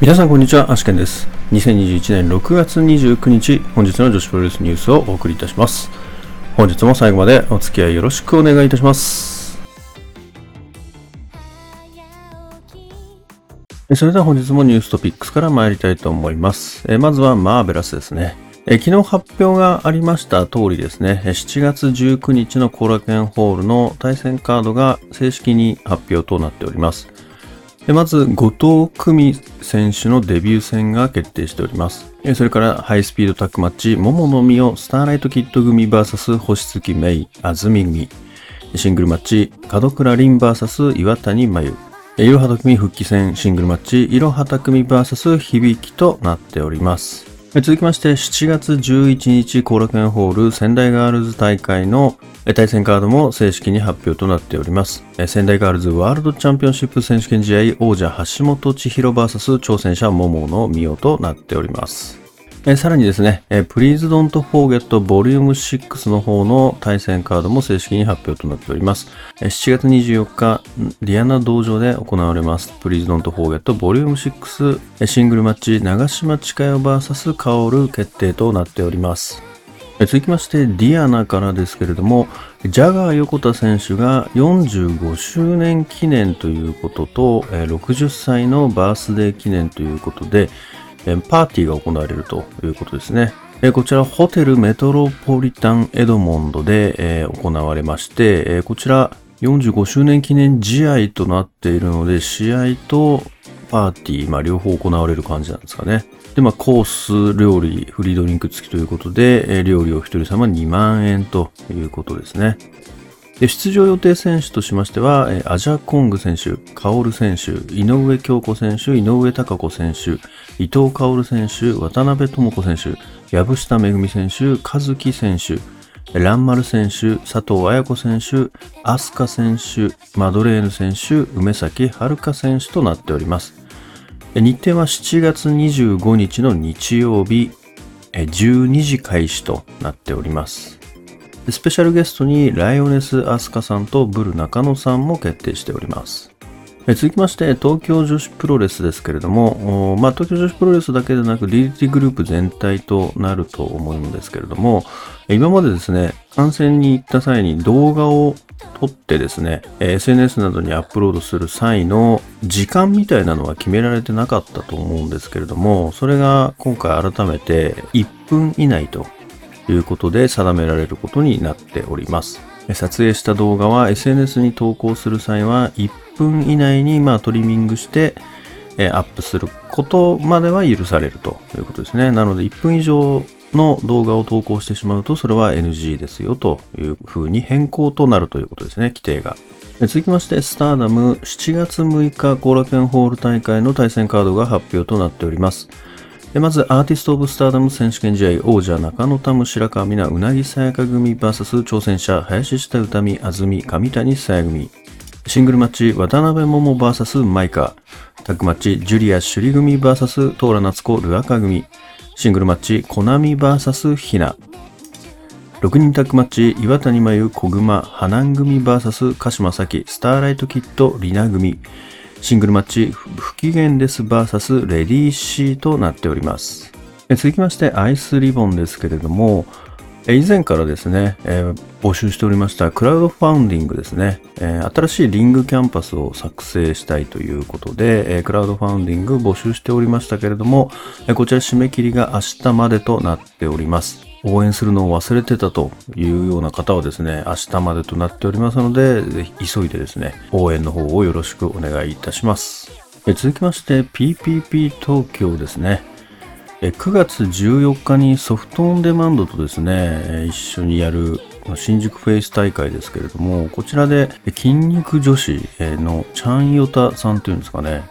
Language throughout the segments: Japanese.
皆さんこんにちは、アシケンです。2021年6月29日、本日の女子プロレスニュースをお送りいたします。本日も最後までお付き合いよろしくお願いいたします。それでは本日もニューストピックスから参りたいと思います。えまずはマーベラスですね。え昨日発表がありました通りですね、7月19日の後楽園ホールの対戦カードが正式に発表となっております。でまず、後藤久美選手のデビュー戦が決定しております。それから、ハイスピードタックマッチ、桃の実をスターライトキッド組 VS 星月芽衣、安住組。シングルマッチ、門倉凛 VS 岩谷真由。いろはた組復帰戦シングルマッチ、いろはた組 VS 響きとなっております。続きまして、7月11日、後楽園ホール仙台ガールズ大会の対戦カードも正式に発表となっております。仙台ガールズワールドチャンピオンシップ選手権試合王者橋本千尋 VS 挑戦者桃野美代となっております。えさらにですね、え Please Don't Forget Volume 6の方の対戦カードも正式に発表となっております。え7月24日、リアナ道場で行われます。Please Don't Forget Volume 6シングルマッチ長島千佳代 VS 薫決定となっております。続きまして、ディアナからですけれども、ジャガー横田選手が45周年記念ということと、60歳のバースデー記念ということで、パーティーが行われるということですね。こちら、ホテルメトロポリタンエドモンドで、行われまして、こちら、45周年記念試合となっているので、試合とパーティー、まあ、両方行われる感じなんですかね。で、まあ、コース料理、フリードリンク付きということで、料理を一人様2万円ということですね。出場予定選手としましては、アジャコング選手、カオル選手、井上京子選手、井上貴子選手、伊藤薫選手、渡辺智子選手、藪下めぐみ選手、和樹選手、蘭丸選手、佐藤綾子選手、飛鳥選手、マドレーヌ選手、梅崎遥選手となっております。日程は7月25日の日曜日、12時開始となっております。スペシャルゲストにライオネス・アスカさんとブル中野さんも決定しております。続きまして、東京女子プロレスですけれども、まあ、東京女子プロレスだけでなく DDT グループ全体となると思うんですけれども、今までですね、観戦に行った際に動画を撮ってですね、SNS などにアップロードする際の時間みたいなのは決められてなかったと思うんですけれども、それが今回改めて1分以内ということで定められることになっております。撮影した動画は SNS に投稿する際は1分以内にまトリミングしてアップすることまでは許されるということですね。なので1分以上の動画を投稿してしまうとそれは NG ですよという風に変更となるということですね、規定が。続きまして、スターダム7月6日後楽園ホール大会の対戦カードが発表となっております。でまず、アーティスト・オブ・スターダム選手権試合王者中野タム白川美奈うなぎさやか組 VS 挑戦者林下歌美安住上谷さや組。シングルマッチ、渡辺桃 VS マイカ。タッグマッチ、ジュリア・シュリ組 VS トーラ夏子ルアカ組。シングルマッチ、コナミ VS ヒナ。6人タッグマッチ、岩谷真由、小熊、花ン組 VS 鹿島咲、スターライトキッド、リナ組。シングルマッチ、不機嫌です VS レディーシーとなっております。続きまして、アイスリボンですけれども、以前からですね、えー募集しておりましたクラウドファンディングですね、えー新しいリングキャンパスを作成したいということで、えークラウドファンディング募集しておりましたけれども、えこちら締め切りが明日までとなっております。応援するのを忘れてたというような方はですね、明日までとなっておりますので、ぜひ急いでですね、応援の方をよろしくお願いいたします。え続きまして PPP 東京ですね。9月14日にソフトオンデマンドとですね、一緒にやる新宿フェイス大会ですけれども、こちらで筋肉女子のチャンヨタさんというんですかね、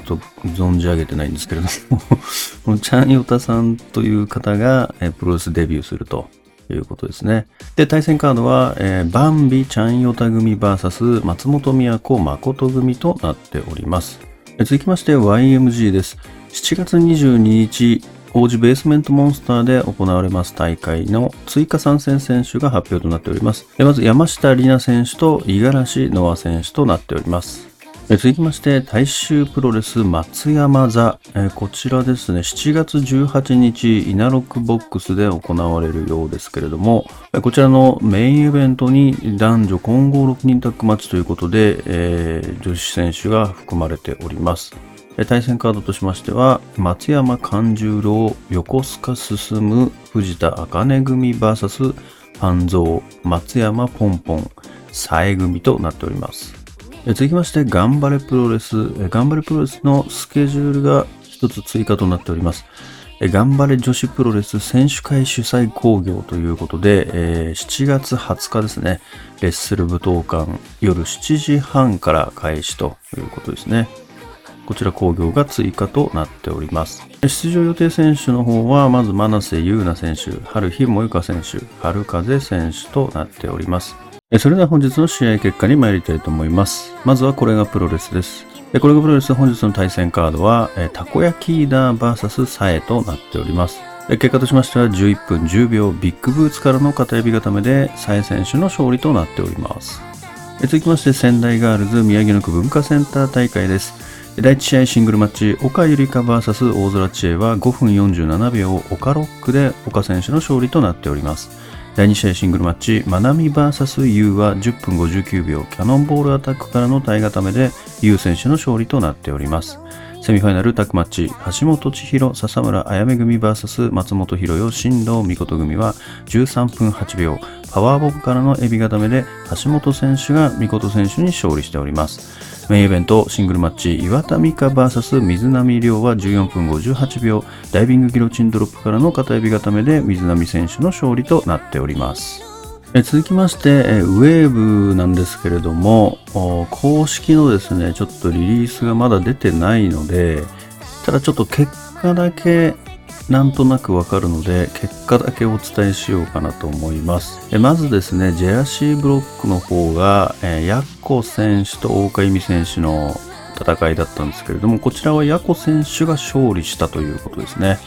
ちょっと存じ上げてないんですけれども、このチャンヨタさんという方がプロレスデビューするということですね。で、対戦カードは、えーバンビチャンヨタ組 VS 松本都誠組となっております。続きまして YMG です。7月22日、王子ベースメントモンスターで行われます大会の追加参戦選手が発表となっております。まず山下里奈選手と五十嵐ノア選手となっております。続きまして、大衆プロレス松山座、えこちらですね、7月18日、稲六ボックスで行われるようですけれども、こちらのメインイベントに男女混合6人タッグマッチということで、えー、女子選手が含まれております。対戦カードとしましては、松山勘十郎、横須賀進、藤田茜組 VS 半蔵、松山ポンポン、さえ組となっております。続きまして、頑張れプロレス。頑張れプロレスのスケジュールが一つ追加となっております。頑張れ女子プロレス選手会主催工業ということで、7月20日ですね、レッスル武道館夜7時半から開始ということですね。こちら工業が追加となっております。出場予定選手の方は、まず真瀬優奈選手、春日萌香選手、春風選手となっております。それでは本日の試合結果に参りたいと思います。まずはこれがプロレスです。これがプロレス本日の対戦カードは、たこ焼きーダー VS サエとなっております。結果としましては11分10秒ビッグブーツからの片指固めでサエ選手の勝利となっております。続きまして仙台ガールズ宮城野区文化センター大会です。第1試合シングルマッチ、岡ゆりか VS 大空知恵は5分47秒岡ロックで岡選手の勝利となっております。第2試合シングルマッチ、マナミ VS ユーは10分59秒、キャノンボールアタックからの体固めで、ユー選手の勝利となっております。セミファイナルタックマッチ、橋本千尋、笹村あやめ組 VS 松本博代、新藤美琴組は13分8秒、パワーボムからのエビ固めで、橋本選手が美琴選手に勝利しております。メインイベントシングルマッチ岩田美香 VS 水波亮は14分58秒ダイビングギロチンドロップからの片指固めで水波選手の勝利となっております。続きまして、ウェーブなんですけれども、公式のですね、ちょっとリリースがまだ出てないので、ただちょっと結果だけなんとなくわかるので、結果だけお伝えしようかなと思います。まずですね、ジェラシーブロックの方が、ヤッコ選手と大岡由美選手の戦いだったんですけれども、こちらはヤコ選手が勝利したということですね。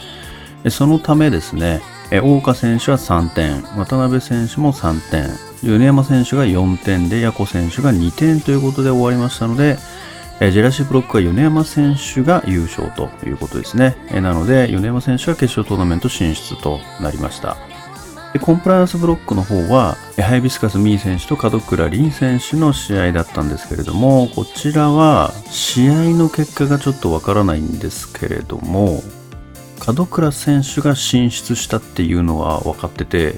そのためですね、大岡選手は3点、渡辺選手も3点、米山選手が4点で、ヤコ選手が2点ということで終わりましたので、えジェラシーブロックは米山選手が優勝ということですね。えなので、米山選手は決勝トーナメント進出となりました。でコンプライアンスブロックの方は、ハイビスカス・ミー選手と門倉凛選手の試合だったんですけれども、こちらは試合の結果がちょっとわからないんですけれども、門倉選手が進出したっていうのは分かってて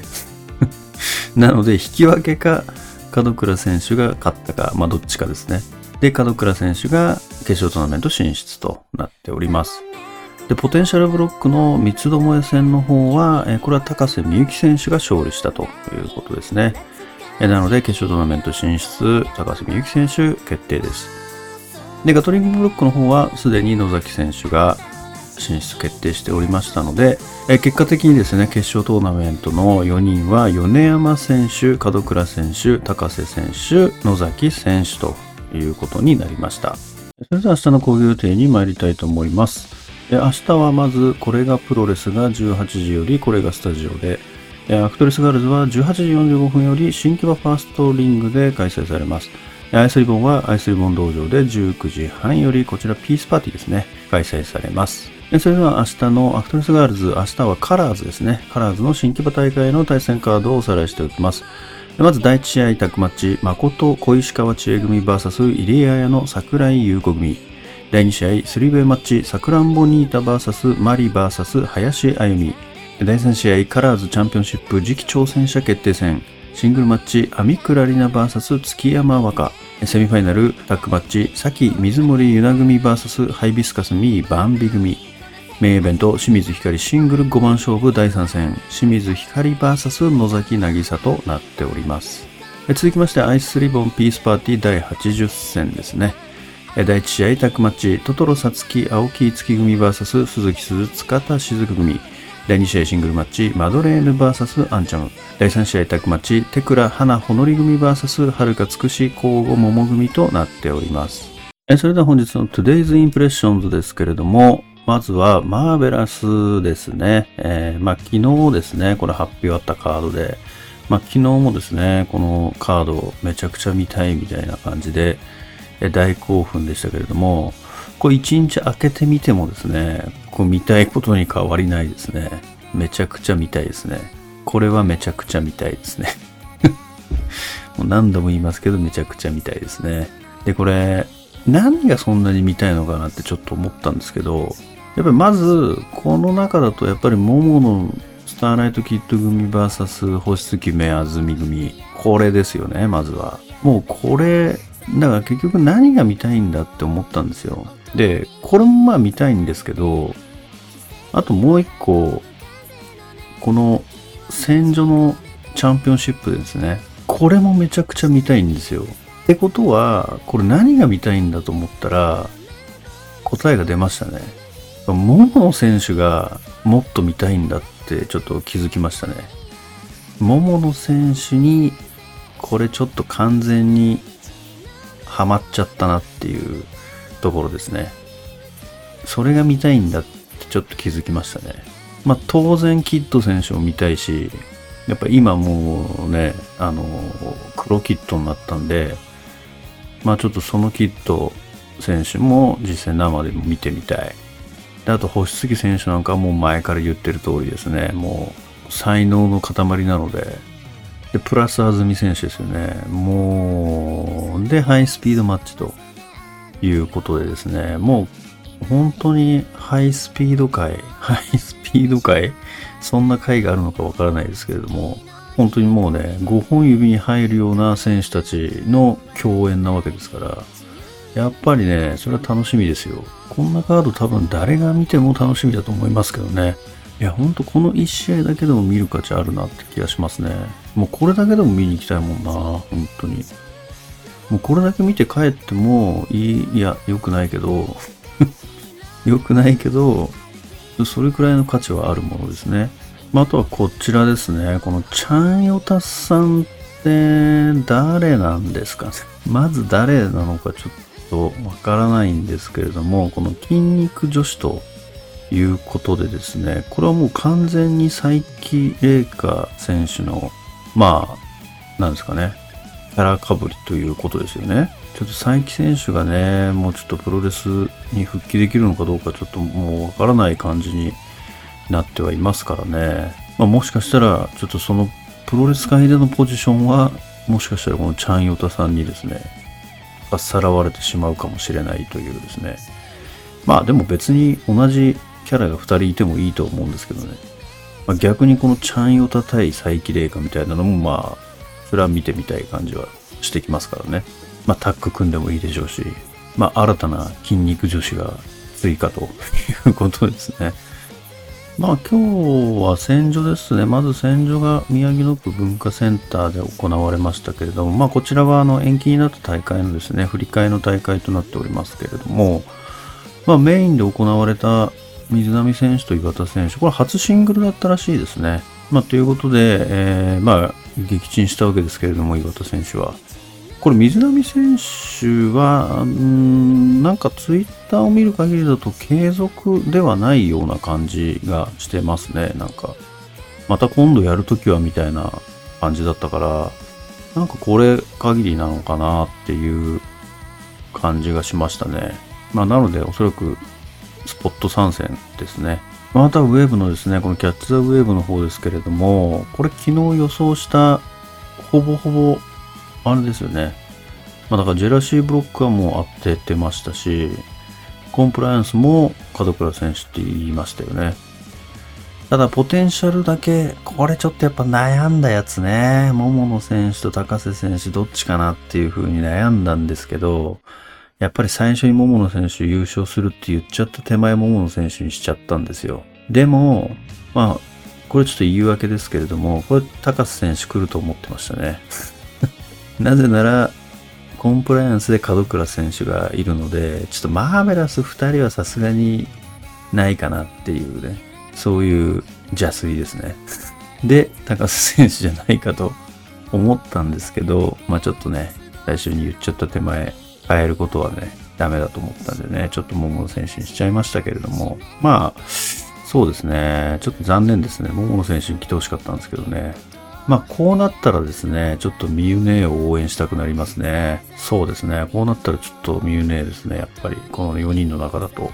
なので引き分けか門倉選手が勝ったか、まあどっちかですね。で、門倉選手が決勝トーナメント進出となっております。で、ポテンシャルブロックの三つどもえ戦の方は、えこれは高瀬美幸選手が勝利したということですね。えなので、決勝トーナメント進出、高瀬美幸選手決定です。で、ガトリングブロックの方は、すでに野崎選手が進出決定しておりましたので、え結果的にですね、決勝トーナメントの4人は、米山選手、門倉選手、高瀬選手、野崎選手ということになりました。それでは明日の興行予定に参りたいと思います。明日はまず、コレガプロレスが18時より、コレガスタジオで、アクトレスガールズは18時45分より新木場ファーストリングで開催されます。アイスリボンはアイスリボン道場で19時半よりこちら P's Party ですね、開催されます。それでは明日のアクトレスガールズ、明日はカラーズですね。カラーズの新木場大会の対戦カードをおさらいしておきます。まず第1試合タッグマッチ、誠小石川知恵組 VS 入江彩乃桜井優子組。第2試合、スリーウェイマッチ、さくらんぼニータ VS マリ VS 林あゆみ。第3試合、カラーズチャンピオンシップ次期挑戦者決定戦。シングルマッチ、アミクラリナ VS 月山和歌。セミファイナルタッグマッチ、さき水森ゆな組 VS ハイビスカスミーバンビ組。メインイベント、清水光シングル5番勝負第3戦、清水光 VS 野崎渚となっております。続きまして、アイスリボンピースパーティー第80戦ですね。第1試合タッグマッチ、トトロサツキ青木月組 VS 鈴木鈴塚田雫組。第2試合シングルマッチ、マドレーヌ VS アンチャム。第3試合タッグマッチ、テクラ花ほのり組 VS はるかつくし交互桃組となっております。それでは本日の Today's Impressions ですけれども、まずは、マーベラスですね。えー、まあ、昨日ですね、これ発表あったカードで、まあ、昨日もですね、このカードめちゃくちゃ見たいみたいな感じで、え大興奮でしたけれども、これ一日開けてみてもですね、こう見たいことに変わりないですね。めちゃくちゃ見たいですね。これはめちゃくちゃ見たいですね。もう何度も言いますけど、めちゃくちゃ見たいですね。で、これ、何がそんなに見たいのかなってちょっと思ったんですけど、やっぱりまず、この中だとやっぱり桃のスターライトキッド組 VS 星月目安住組。これですよね、まずは。もうこれ、だから結局何が見たいんだって思ったんですよ。で、これもまあ見たいんですけど、あともう一個、この戦場のチャンピオンシップですね。これもめちゃくちゃ見たいんですよ。ってことは、これ何が見たいんだと思ったら、答えが出ましたね。桃野選手がもっと見たいんだってちょっと気づきましたね。桃野選手にこれちょっと完全にハマっちゃったなっていうところですね。それが見たいんだってちょっと気づきましたね。まあ当然キッド選手も見たいし、やっぱ今もうね、あの、黒キッドになったんで、まあちょっとそのキッド選手も実際生でも見てみたい。であと星杉選手なんかはもう前から言ってる通りですね。もう才能の塊なので。で、プラス安住選手ですよね。もう、で、ハイスピードマッチということでですね。もう本当にハイスピード界、ハイスピード界、そんな回があるのかわからないですけれども、本当にもうね、5本指に入るような選手たちの共演なわけですから、やっぱりね、それは楽しみですよ。こんなカード多分誰が見ても楽しみだと思いますけどね。いや、ほんとこの1試合だけでも見る価値あるなって気がしますね。もうこれだけでも見に行きたいもんな、本当に。もうこれだけ見て帰ってもいい、いや、良くないけど、良くないけど、それくらいの価値はあるものですね。まあ、あとはこちらですね。このチャンヨタさんって誰なんですかね。まず誰なのかちょっとわからないんですけれども、この筋肉女子ということでですね、これはもう完全に佐伯玲香選手の、まあ、なんですかね、キャラかぶりということですよね。ちょっと佐伯選手がね、もうちょっとプロレスに復帰できるのかどうかちょっともうわからない感じになってはいますからね。まあ、もしかしたら、ちょっとそのプロレス界でのポジションは、もしかしたらこのチャンヨタさんにですね、かさらわれてしまうかもしれないというですね。まあでも別に同じキャラが2人いてもいいと思うんですけどね。まあ、逆にこのチャンヨタ対佐伯玲香みたいなのもまあ、それは見てみたい感じはしてきますからね。まあタッグ組んでもいいでしょうし、まあ新たな筋肉女子が追加ということですね。まあ今日は戦場ですね。まず戦場が宮城野区文化センターで行われましたけれども、まあこちらはあの延期になった大会のですね、振り替えの大会となっておりますけれども、まあメインで行われた水波選手と岩田選手、これ初シングルだったらしいですね。まあということで、えー、まあ撃沈したわけですけれども、岩田選手は。これ水波選手は、んなんかツイッターを見る限りだと継続ではないような感じがしてますね。なんか、また今度やるときはみたいな感じだったから、なんかこれ限りなのかなっていう感じがしましたね。まあなのでおそらくスポット参戦ですね。またウェーブのですね、このキャッチザウェーブの方ですけれども、これ昨日予想したほぼほぼあれですよね。まあだからジェラシーブロックはもう当ててましたし、コンプライアンスも門倉選手って言いましたよね。ただ、ポテンシャルだけ、これちょっとやっぱ悩んだやつね。桃野選手と高瀬選手どっちかなっていう風に悩んだんですけど、やっぱり最初に桃野選手優勝するって言っちゃった手前桃野選手にしちゃったんですよ。でも、まあ、これちょっと言い訳ですけれども、これ高瀬選手来ると思ってましたね。なぜなら、コンプライアンスで門倉選手がいるので、ちょっとマーベラス2人はさすがにないかなっていうね、そういう邪推ですね。で、高須選手じゃないかと思ったんですけど、まあちょっとね、最初に言っちゃった手前、変えることはね、ダメだと思ったんでね、ちょっと桃野選手にしちゃいましたけれども、まあ、そうですね、ちょっと残念ですね。桃野選手に来てほしかったんですけどね。まあ、こうなったらですね、ちょっとミユネを応援したくなりますね。そうですね。こうなったらちょっとミユネですね。やっぱり、この4人の中だと。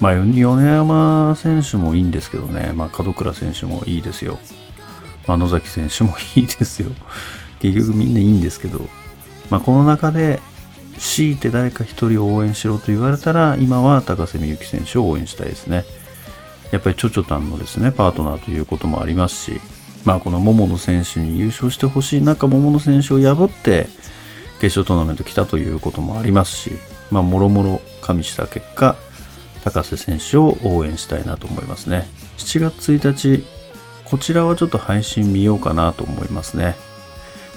まあ、米山選手もいいんですけどね。まあ、門倉選手もいいですよ。まあ、野崎選手もいいですよ。結局みんないいんですけど。まあ、この中で、強いて誰か一人を応援しろと言われたら、今は高瀬美幸選手を応援したいですね。やっぱりちょちょたんのですね、パートナーということもありますし、まあこの桃野選手に優勝してほしい中、桃野選手を破って決勝トーナメント来たということもありますし、まあもろもろ加味した結果、高瀬選手を応援したいなと思いますね。7月1日、こちらはちょっと配信見ようかなと思いますね。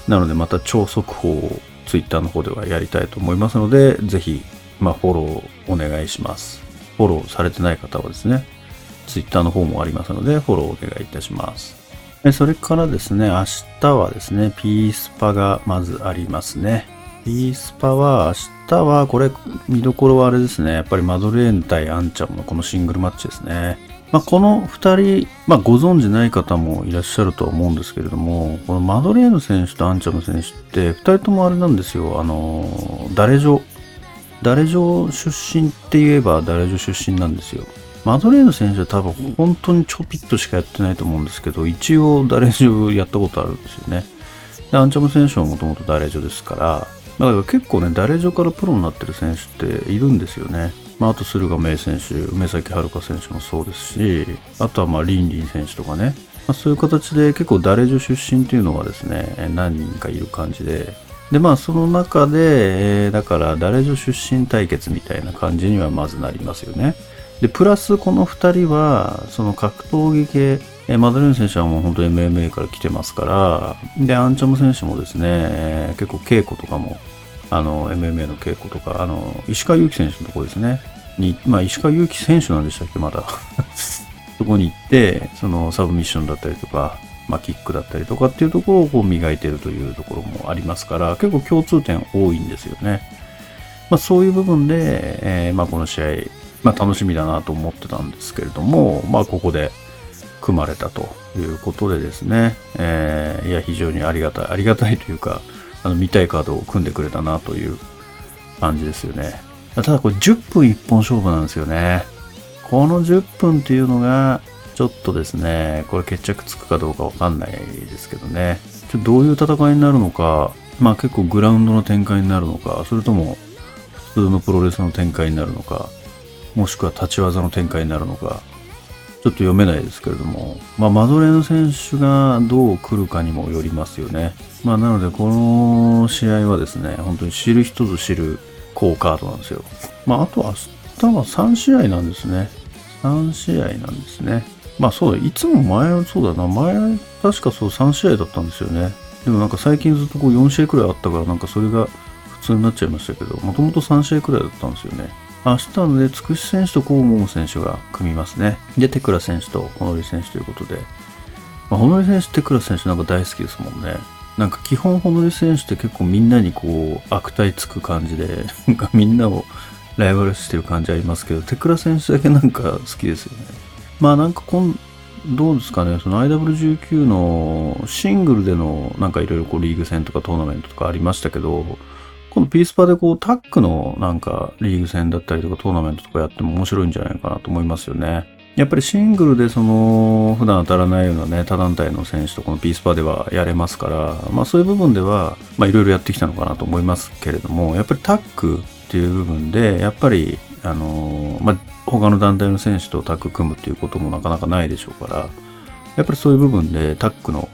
なのでまた超速報を Twitter の方ではやりたいと思いますので、ぜひ、まあ、フォローお願いします。フォローされてない方はですね、Twitter の方もありますので、フォローお願いいたします。それからですね、明日はですね、ピースパがまずありますね。ピースパは明日はこれ見どころはあれですね。やっぱりマドレーヌ対アンチャムのこのシングルマッチですね。まあ、この2人、まあ、ご存知ない方もいらっしゃるとは思うんですけれども、このマドレーヌ選手とアンチャム選手って2人ともあれなんですよ。あの、ダレジョ。ダレジョ出身って言えばダレジョ出身なんですよ。マドレーヌ選手は多分本当にちょぴっとしかやってないと思うんですけど、一応ダレジョやったことあるんですよね。で、アンチャム選手はもともとダレジョですから、だから結構ね、ダレジョからプロになってる選手っているんですよね。まあ、あと駿河明選手、梅崎遥選手もそうですし、あとはまあリンリン選手とかね、まあ、そういう形で結構ダレジョ出身っていうのがですね、何人かいる感じで、でまあその中で、えー、だからダレジョ出身対決みたいな感じにはまずなりますよね。で、プラスこの2人は、その格闘技系、えマドレーヌ選手はもう本当 MMA から来てますから、で、アンチャム選手もですね、結構稽古とかも、あの、MMA の稽古とか、あの、石川祐希選手のところですね、に、まあ、石川祐希選手なんでしたっけ、まだ。そこに行って、そのサブミッションだったりとか、まあ、キックだったりとかっていうところをこう磨いてるというところもありますから、結構共通点多いんですよね。まあ、そういう部分で、えー、まあ、この試合、まあ、楽しみだなと思ってたんですけれども、まあ、ここで組まれたということでですね、えー、いや、非常にありがたい、ありがたいというか、あの、見たいカードを組んでくれたなという感じですよね。ただこれ10分1本勝負なんですよね。この10分っていうのが、ちょっとですね、これ決着つくかどうかわかんないですけどね。ちょどういう戦いになるのか、まあ結構グラウンドの展開になるのか、それとも普通のプロレスの展開になるのか、もしくは立ち技の展開になるのか、ちょっと読めないですけれども、まあ、マドレーヌ選手がどう来るかにもよりますよね。まあ、なので、この試合はですね、本当に知る人ぞ知る好カードなんですよ。まあ、あと明日は3試合なんですね。3試合なんですね。まあそうだ、いつも前は、そうだな、前、確かそう3試合だったんですよね。でもなんか最近ずっとこう4試合くらいあったから、なんかそれが普通になっちゃいましたけど、もともと3試合くらいだったんですよね。明日ので、つくし選手とコウモモ選手が組みますね。で、テクラ選手とホノリ選手ということで、まあ、ホノリ選手、テクラ選手なんか大好きですもんね。なんか基本ホノリ選手って結構みんなにこう悪態つく感じで、なんかみんなをライバル視してる感じありますけど、テクラ選手だけなんか好きですよね。まあなんか今、どうですかね、その IW19 のシングルでのなんかいろいろこうリーグ戦とかトーナメントとかありましたけど、今度ピースパでこうタックのなんかリーグ戦だったりとかトーナメントとかやっても面白いんじゃないかなと思いますよね。やっぱりシングルでその普段当たらないようなね他団体の選手とこのピースパーではやれますからまあそういう部分ではまあいろいろやってきたのかなと思いますけれどもやっぱりタックっていう部分でやっぱりあのまあ他の団体の選手とタッグ組むっていうこともなかなかないでしょうからやっぱりそういう部分でタッグの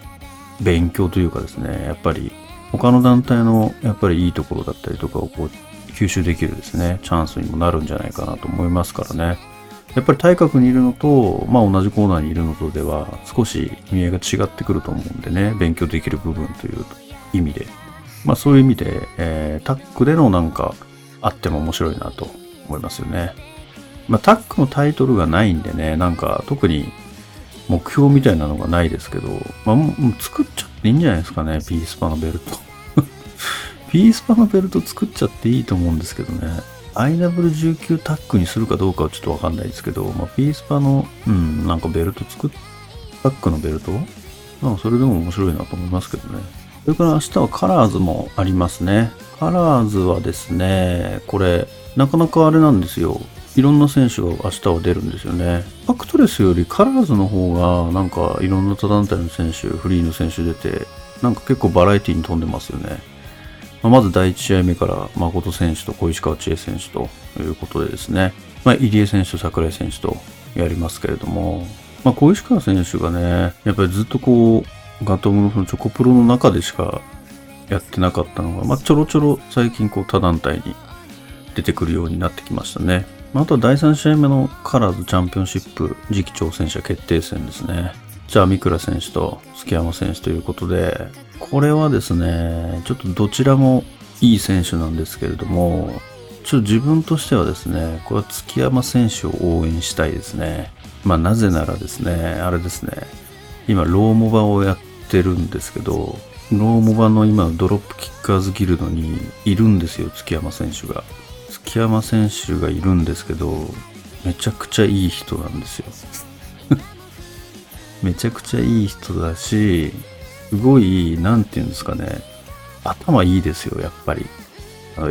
勉強というかですねやっぱり他の団体のやっぱりいいところだったりとかをこう吸収できるですねチャンスにもなるんじゃないかなと思いますからねやっぱり体格にいるのと、まあ同じコーナーにいるのとでは少し意味合いが違ってくると思うんでね、勉強できる部分という意味で。まあそういう意味で、えー、タックでのなんかあっても面白いなと思いますよね。まあタックのタイトルがないんでね、なんか特に目標みたいなのがないですけど、まあ作っちゃいいんじゃないですかね、ピースパのベルト。ピースパのベルト作っちゃっていいと思うんですけどね。IW19 タックにするかどうかはちょっとわかんないですけど、まあ、ピースパの、うん、なんかベルト作っ、タックのベルト？まあ、それでも面白いなと思いますけどね。それから明日はカラーズもありますね。カラーズはですね、これ、なかなかあれなんですよ。いろんな選手が明日は出るんですよね。ファクトレスよりカラーズの方が、なんかいろんな他団体の選手、フリーの選手出て、なんか結構バラエティに富んでますよね。まあ、まず第1試合目から誠選手と小石川千恵選手ということでですね、まあ、入江選手と櫻井選手とやりますけれども、まあ、小石川選手がね、やっぱりずっとこう、ガトムのそのチョコプロの中でしかやってなかったのが、まあ、ちょろちょろ最近こう他団体に出てくるようになってきましたね。あ、とは第3試合目のカラーズチャンピオンシップ次期挑戦者決定戦ですね。じゃあ、三倉選手と月山選手ということで、これはですね、ちょっとどちらもいい選手なんですけれども、ちょっと自分としてはですね、これは月山選手を応援したいですね。まあなぜならですね、あれですね、今ローモバをやってるんですけど、ローモバの今ドロップキッカーズギルドにいるんですよ、月山選手が。月山選手がいるんですけど、めちゃくちゃいい人なんですよ。めちゃくちゃいい人だし、すごい、なんていうんですかね、頭いいですよ、やっぱり。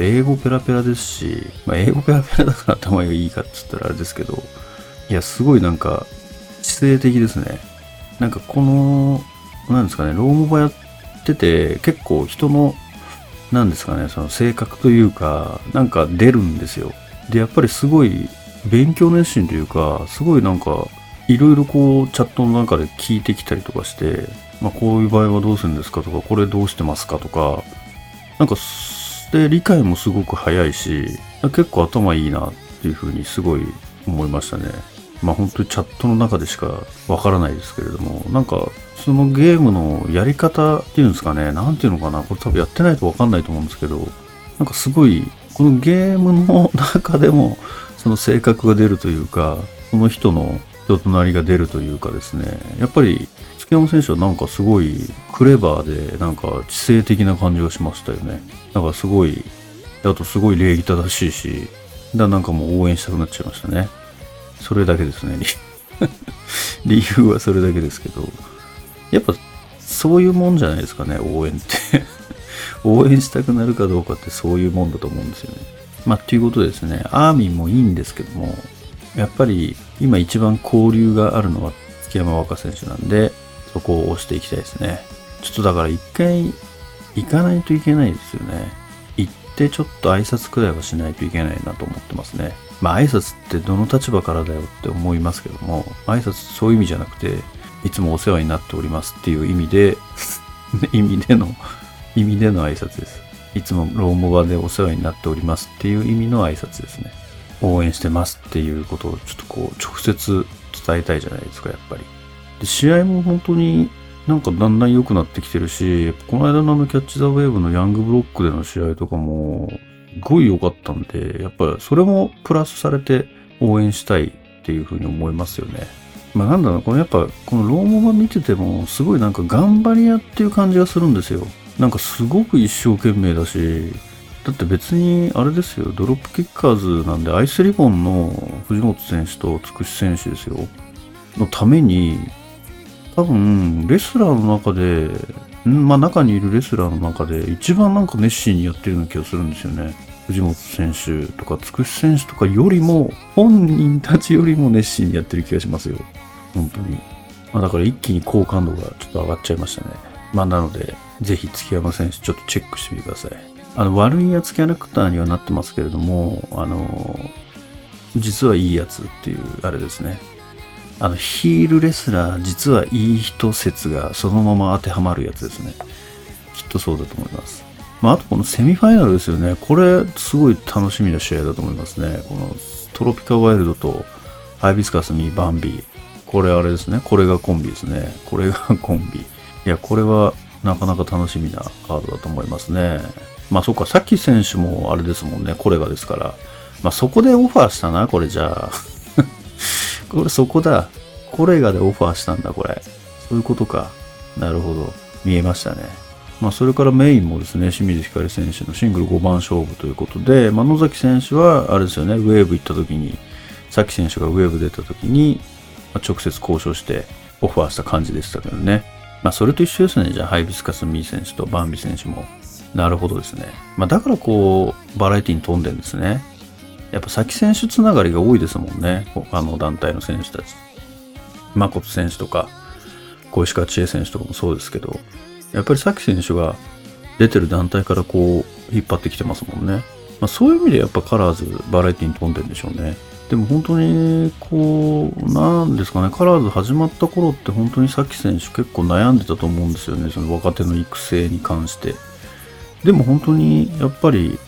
英語ペラペラですし、まあ、英語ペラペラだから頭がいいかって言ったらあれですけど、いや、すごいなんか、知性的ですね。なんかこの、なんですかね、ローモバやってて、結構人の、なんですかね、その性格というか、なんか出るんですよ。で、やっぱりすごい勉強熱心というか、すごいなんか、いろいろこうチャットの中で聞いてきたりとかして、まあ、こういう場合はどうするんですかとか、これどうしてますかとか、なんか、で、理解もすごく早いし、結構頭いいなっていうふうにすごい思いましたね。まあ本当にチャットの中でしかわからないですけれども、なんか、そのゲームのやり方っていうんですかね、なんていうのかな、これ多分やってないとわかんないと思うんですけど、なんかすごい、このゲームの中でも、その性格が出るというか、その人の人となりが出るというかですね、やっぱり月山選手はなんかすごいクレバーでなんか知性的な感じがしましたよね。なんかすごい、あとすごい礼儀正しいし、だなんかもう応援したくなっちゃいましたね。それだけですね。理由はそれだけですけど、やっぱそういうもんじゃないですかね、応援って 応援したくなるかどうかってそういうもんだと思うんですよね。まあ、っていうことでですね、アーミンもいいんですけども、やっぱり今一番交流があるのは月山若選手なんで、そこを押していきたいですね。ちょっとだから一回行かないといけないですよね。ってちょっと挨拶くらいはしないといけないなと思ってますね。まあ挨拶ってどの立場からだよって思いますけども、挨拶そういう意味じゃなくて、いつもお世話になっておりますっていう意味で、意味での、意味での挨拶です。いつもローモバでお世話になっておりますっていう意味の挨拶ですね。応援してますっていうことをちょっとこう直接伝えたいじゃないですか、やっぱり。で、試合も本当になんかだんだん良くなってきてるし、この間のあのキャッチザウェーブのヤングブロックでの試合とかも、すごい良かったんで、やっぱそれもプラスされて応援したいっていうふうに思いますよね。まあなんだろう、このやっぱこのローモバ見ててもすごいなんか頑張り屋っていう感じがするんですよ。なんかすごく一生懸命だし、だって別にあれですよ、ドロップキッカーズなんでアイスリボンの藤本選手とつくし選手ですよ。のために、多分レスラーの中で、まあ中にいるレスラーの中で一番なんか熱心にやってるような気がするんですよね。藤本選手とかつくし選手とかよりも、本人たちよりも熱心にやってる気がしますよ。本当に。まあだから一気に好感度がちょっと上がっちゃいましたね。まあなので、ぜひ月山選手ちょっとチェックしてみてください。あの、悪いやつキャラクターにはなってますけれども、あの、実はいいやつっていう、あれですね。あの、ヒールレスラー、実はいい人説がそのまま当てはまるやつですね。きっとそうだと思います。まあ、あとこのセミファイナルですよね。これ、すごい楽しみな試合だと思いますね。このトロピカワイルドとハイビスカスミーバンビー。これあれですね。これがコンビですね。これがコンビ。いや、これはなかなか楽しみなカードだと思いますね。まあそっか、さっき選手もあれですもんね、これがですから。まあそこでオファーしたな、これじゃあ。これそこだ。これがでオファーしたんだ、これ。そういうことか。なるほど。見えましたね。まあそれからメインもですね、清水ひかり選手のシングル5番勝負ということで、まあ野崎選手は、あれですよね、ウェーブ行った時に、さっき選手がウェーブ出た時に、まあ、直接交渉してオファーした感じでしたけどね。まあ、それと一緒ですね。じゃあ、ハイビスカス・ミー選手とバンビ選手も。なるほどですね。まあ、だからこう、バラエティに富んでるんですね。やっぱ先選手つながりが多いですもんね。他の団体の選手たち。誠選手とか、小石川千恵選手とかもそうですけど、やっぱりさき選手が出てる団体からこう、引っ張ってきてますもんね。まあ、そういう意味でやっぱカラーズ、バラエティに富んでるんでしょうね。でも本当に、こう、なんですかね、カラーズ始まった頃って本当にさき選手結構悩んでたと思うんですよね。その若手の育成に関して。でも本当に、やっぱり、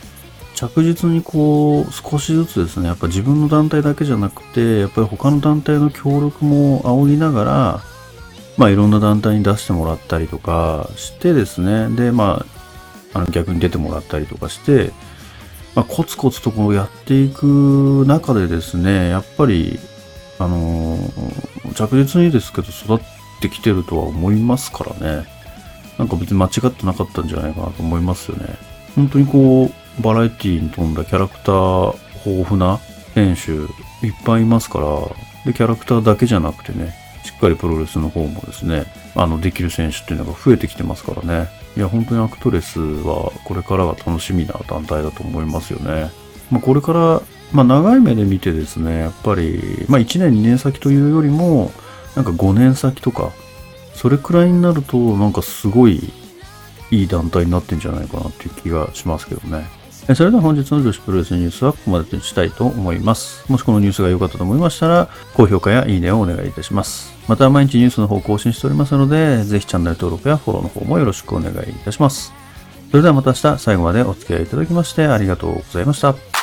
着実にこう、少しずつですね、やっぱ自分の団体だけじゃなくて、やっぱり他の団体の協力も仰ぎながら、まあいろんな団体に出してもらったりとかしてですね、で、まあ、あの逆に出てもらったりとかして、まあ、コツコツとこうやっていく中でですね、やっぱり、あのー、着実にですけど育ってきてるとは思いますからね。なんか別に間違ってなかったんじゃないかなと思いますよね。本当にこう、バラエティに富んだキャラクター豊富な選手いっぱいいますから、で、キャラクターだけじゃなくてね、しっかりプロレスの方もですね、あの、できる選手っていうのが増えてきてますからね。いや、本当にアクトレスはこれからが楽しみな団体だと思いますよね。まあ、これから、まあ、長い目で見てですね、やっぱり、まあ、1年、2年先というよりも、なんか5年先とか、それくらいになると、なんかすごいいい団体になってんじゃないかなっていう気がしますけどね。それでは本日の女子プロレスニュースはここまでにしたいと思います。もしこのニュースが良かったと思いましたら、高評価やいいねをお願いいたします。また毎日ニュースの方を更新しておりますので、ぜひチャンネル登録やフォローの方もよろしくお願いいたします。それではまた明日最後までお付き合いいただきましてありがとうございました。